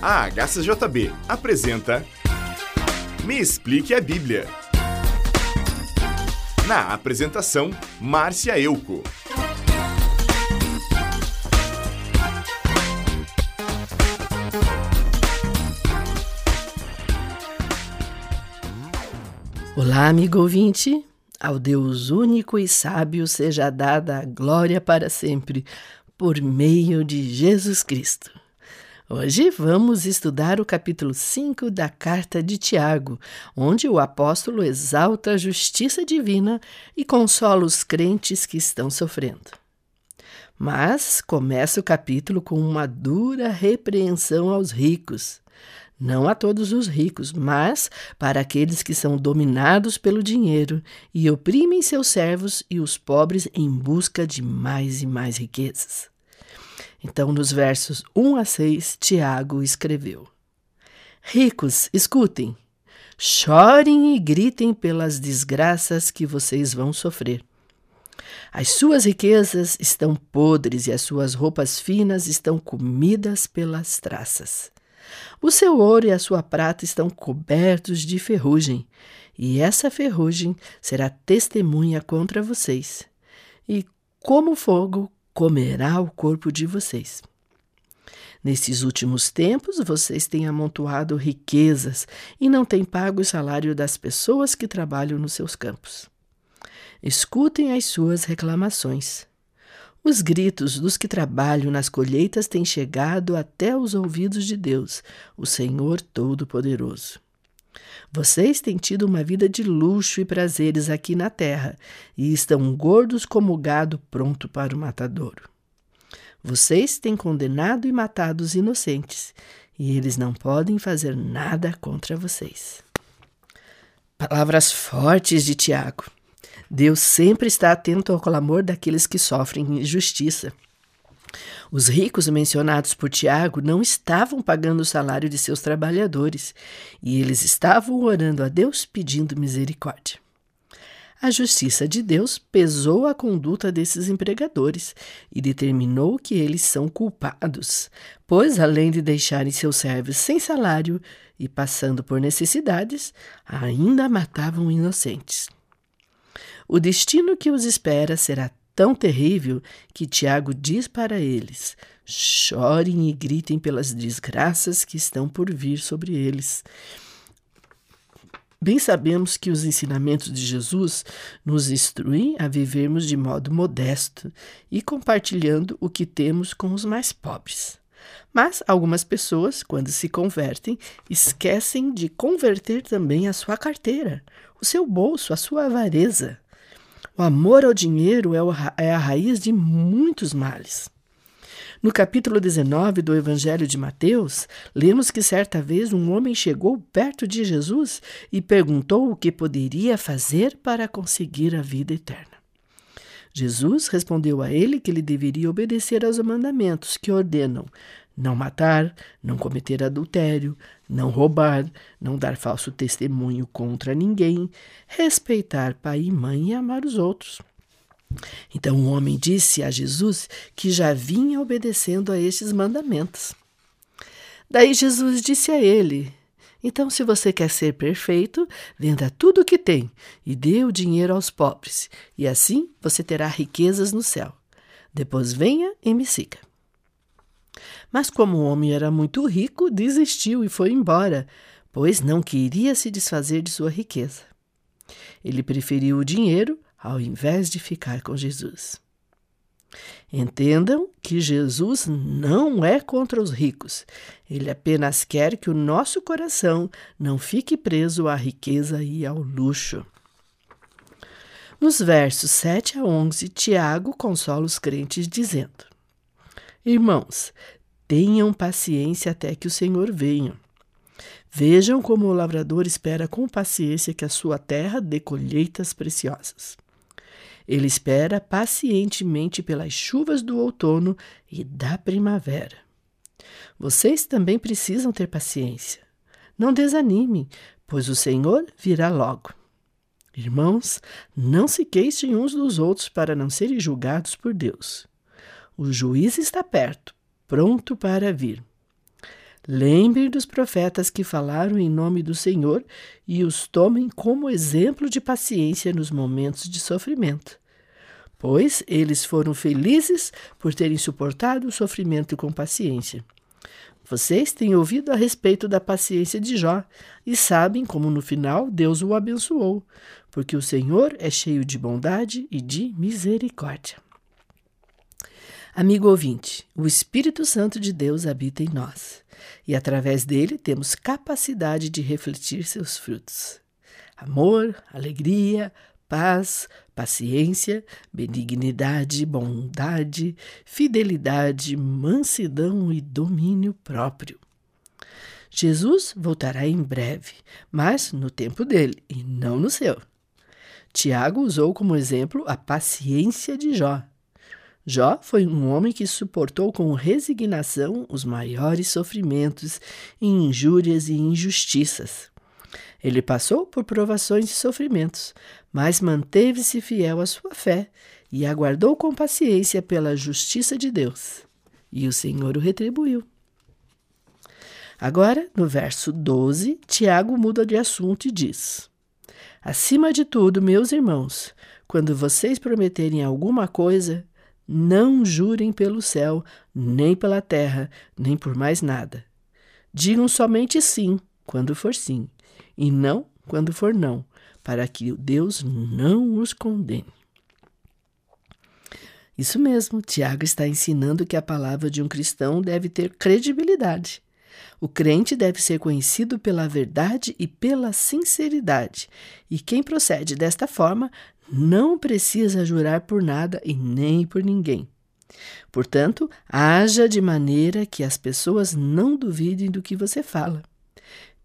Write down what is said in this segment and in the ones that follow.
A HCJB apresenta Me Explique a Bíblia. Na apresentação, Márcia Euco. Olá, amigo ouvinte. Ao Deus único e sábio seja dada a glória para sempre, por meio de Jesus Cristo. Hoje vamos estudar o capítulo 5 da carta de Tiago, onde o apóstolo exalta a justiça divina e consola os crentes que estão sofrendo. Mas começa o capítulo com uma dura repreensão aos ricos. Não a todos os ricos, mas para aqueles que são dominados pelo dinheiro e oprimem seus servos e os pobres em busca de mais e mais riquezas. Então, nos versos 1 a 6, Tiago escreveu: Ricos, escutem, chorem e gritem pelas desgraças que vocês vão sofrer. As suas riquezas estão podres e as suas roupas finas estão comidas pelas traças. O seu ouro e a sua prata estão cobertos de ferrugem, e essa ferrugem será testemunha contra vocês. E como fogo comerá o corpo de vocês. Nesses últimos tempos, vocês têm amontoado riquezas e não têm pago o salário das pessoas que trabalham nos seus campos. Escutem as suas reclamações. Os gritos dos que trabalham nas colheitas têm chegado até os ouvidos de Deus, o Senhor Todo-Poderoso. Vocês têm tido uma vida de luxo e prazeres aqui na terra e estão gordos como gado pronto para o matadouro. Vocês têm condenado e matado os inocentes e eles não podem fazer nada contra vocês. Palavras fortes de Tiago. Deus sempre está atento ao clamor daqueles que sofrem injustiça. Os ricos mencionados por Tiago não estavam pagando o salário de seus trabalhadores e eles estavam orando a Deus pedindo misericórdia. A justiça de Deus pesou a conduta desses empregadores e determinou que eles são culpados, pois, além de deixarem seus servos sem salário e passando por necessidades, ainda matavam inocentes. O destino que os espera será tão terrível que Tiago diz para eles: chorem e gritem pelas desgraças que estão por vir sobre eles. Bem sabemos que os ensinamentos de Jesus nos instruem a vivermos de modo modesto e compartilhando o que temos com os mais pobres. Mas algumas pessoas, quando se convertem, esquecem de converter também a sua carteira, o seu bolso, a sua avareza. O amor ao dinheiro é, é a raiz de muitos males. No capítulo 19 do Evangelho de Mateus, lemos que certa vez um homem chegou perto de Jesus e perguntou o que poderia fazer para conseguir a vida eterna. Jesus respondeu a ele que ele deveria obedecer aos mandamentos que ordenam não matar, não cometer adultério, não roubar, não dar falso testemunho contra ninguém, respeitar pai e mãe e amar os outros. Então o homem disse a Jesus que já vinha obedecendo a estes mandamentos. Daí Jesus disse a ele: Então, se você quer ser perfeito, venda tudo o que tem e dê o dinheiro aos pobres, e assim você terá riquezas no céu. Depois venha e me siga. Mas como o homem era muito rico, desistiu e foi embora, pois não queria se desfazer de sua riqueza. Ele preferiu o dinheiro ao invés de ficar com Jesus. Entendam que Jesus não é contra os ricos. Ele apenas quer que o nosso coração não fique preso à riqueza e ao luxo. Nos versos 7 a 11, Tiago consola os crentes dizendo: Irmãos, Tenham paciência até que o Senhor venha. Vejam como o lavrador espera com paciência que a sua terra dê colheitas preciosas. Ele espera pacientemente pelas chuvas do outono e da primavera. Vocês também precisam ter paciência. Não desanimem, pois o Senhor virá logo. Irmãos, não se queixem uns dos outros para não serem julgados por Deus. O juiz está perto pronto para vir. Lembrem dos profetas que falaram em nome do Senhor e os tomem como exemplo de paciência nos momentos de sofrimento. Pois eles foram felizes por terem suportado o sofrimento com paciência. Vocês têm ouvido a respeito da paciência de Jó e sabem como no final Deus o abençoou, porque o Senhor é cheio de bondade e de misericórdia. Amigo ouvinte, o Espírito Santo de Deus habita em nós e através dele temos capacidade de refletir seus frutos. Amor, alegria, paz, paciência, benignidade, bondade, fidelidade, mansidão e domínio próprio. Jesus voltará em breve, mas no tempo dele e não no seu. Tiago usou como exemplo a paciência de Jó. Jó foi um homem que suportou com resignação os maiores sofrimentos, injúrias e injustiças. Ele passou por provações e sofrimentos, mas manteve-se fiel à sua fé e aguardou com paciência pela justiça de Deus. E o Senhor o retribuiu. Agora, no verso 12, Tiago muda de assunto e diz: Acima de tudo, meus irmãos, quando vocês prometerem alguma coisa, não jurem pelo céu, nem pela terra, nem por mais nada. Digam somente sim, quando for sim, e não quando for não, para que Deus não os condene. Isso mesmo, Tiago está ensinando que a palavra de um cristão deve ter credibilidade. O crente deve ser conhecido pela verdade e pela sinceridade, e quem procede desta forma não precisa jurar por nada e nem por ninguém. Portanto, haja de maneira que as pessoas não duvidem do que você fala.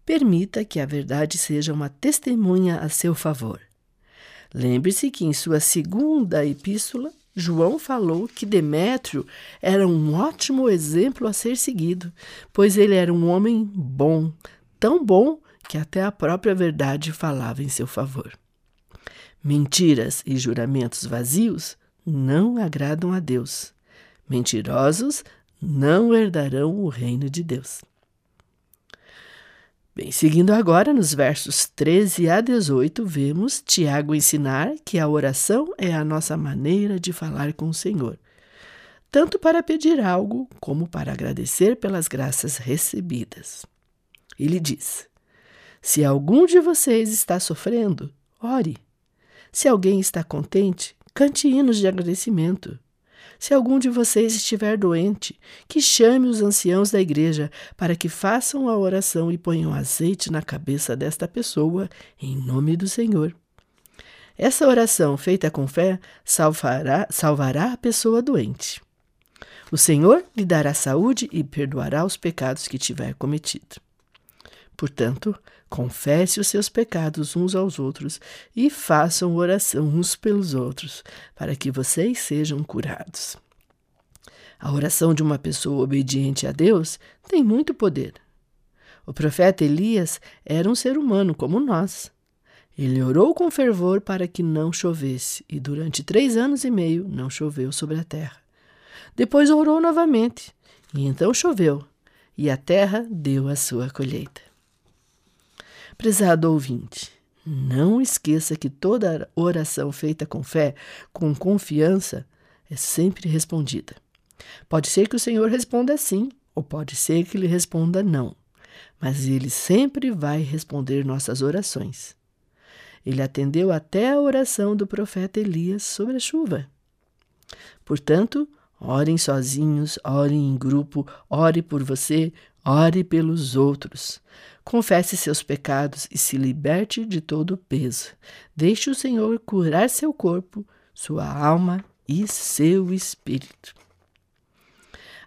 Permita que a verdade seja uma testemunha a seu favor. Lembre-se que em sua segunda epístola, João falou que Demétrio era um ótimo exemplo a ser seguido, pois ele era um homem bom, tão bom que até a própria verdade falava em seu favor. Mentiras e juramentos vazios não agradam a Deus. Mentirosos não herdarão o reino de Deus. Bem, seguindo agora nos versos 13 a 18, vemos Tiago ensinar que a oração é a nossa maneira de falar com o Senhor, tanto para pedir algo como para agradecer pelas graças recebidas. Ele diz: Se algum de vocês está sofrendo, ore. Se alguém está contente, cante hinos de agradecimento. Se algum de vocês estiver doente, que chame os anciãos da igreja para que façam a oração e ponham azeite na cabeça desta pessoa, em nome do Senhor. Essa oração feita com fé salvará, salvará a pessoa doente. O Senhor lhe dará saúde e perdoará os pecados que tiver cometido. Portanto, confesse os seus pecados uns aos outros e façam oração uns pelos outros, para que vocês sejam curados. A oração de uma pessoa obediente a Deus tem muito poder. O profeta Elias era um ser humano como nós. Ele orou com fervor para que não chovesse, e durante três anos e meio não choveu sobre a terra. Depois orou novamente, e então choveu, e a terra deu a sua colheita. Prezado ouvinte, não esqueça que toda oração feita com fé, com confiança, é sempre respondida. Pode ser que o Senhor responda sim, ou pode ser que ele responda não, mas ele sempre vai responder nossas orações. Ele atendeu até a oração do profeta Elias sobre a chuva. Portanto, orem sozinhos, orem em grupo, ore por você, ore pelos outros. Confesse seus pecados e se liberte de todo o peso. Deixe o Senhor curar seu corpo, sua alma e seu espírito.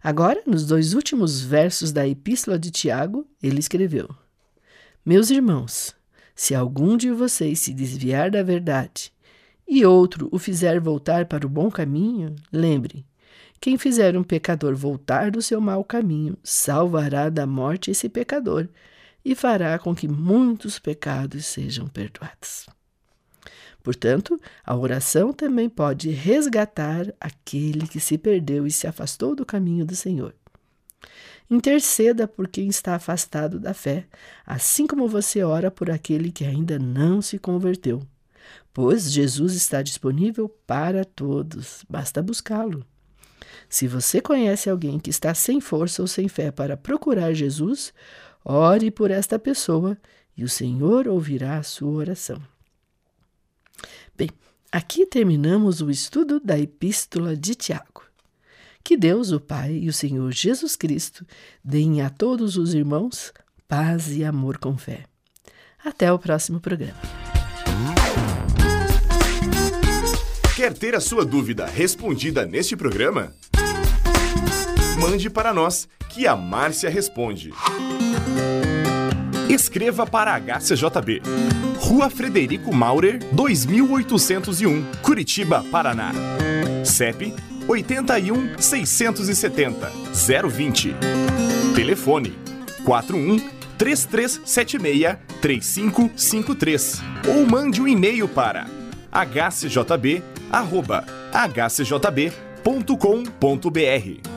Agora, nos dois últimos versos da Epístola de Tiago, ele escreveu: Meus irmãos, se algum de vocês se desviar da verdade e outro o fizer voltar para o bom caminho, lembre: quem fizer um pecador voltar do seu mau caminho, salvará da morte esse pecador e fará com que muitos pecados sejam perdoados. Portanto, a oração também pode resgatar aquele que se perdeu e se afastou do caminho do Senhor. Interceda por quem está afastado da fé, assim como você ora por aquele que ainda não se converteu. Pois Jesus está disponível para todos, basta buscá-lo. Se você conhece alguém que está sem força ou sem fé para procurar Jesus, ore por esta pessoa e o Senhor ouvirá a sua oração. Bem, aqui terminamos o estudo da Epístola de Tiago. Que Deus, o Pai e o Senhor Jesus Cristo deem a todos os irmãos paz e amor com fé. Até o próximo programa. Quer ter a sua dúvida respondida neste programa? Mande para nós, que a Márcia responde. Escreva para a HCJB. Rua Frederico Maurer, 2801, Curitiba, Paraná. CEP 81 670 020. Telefone 41 3376 3553 ou mande um e-mail para hcjb@hcjb.com.br.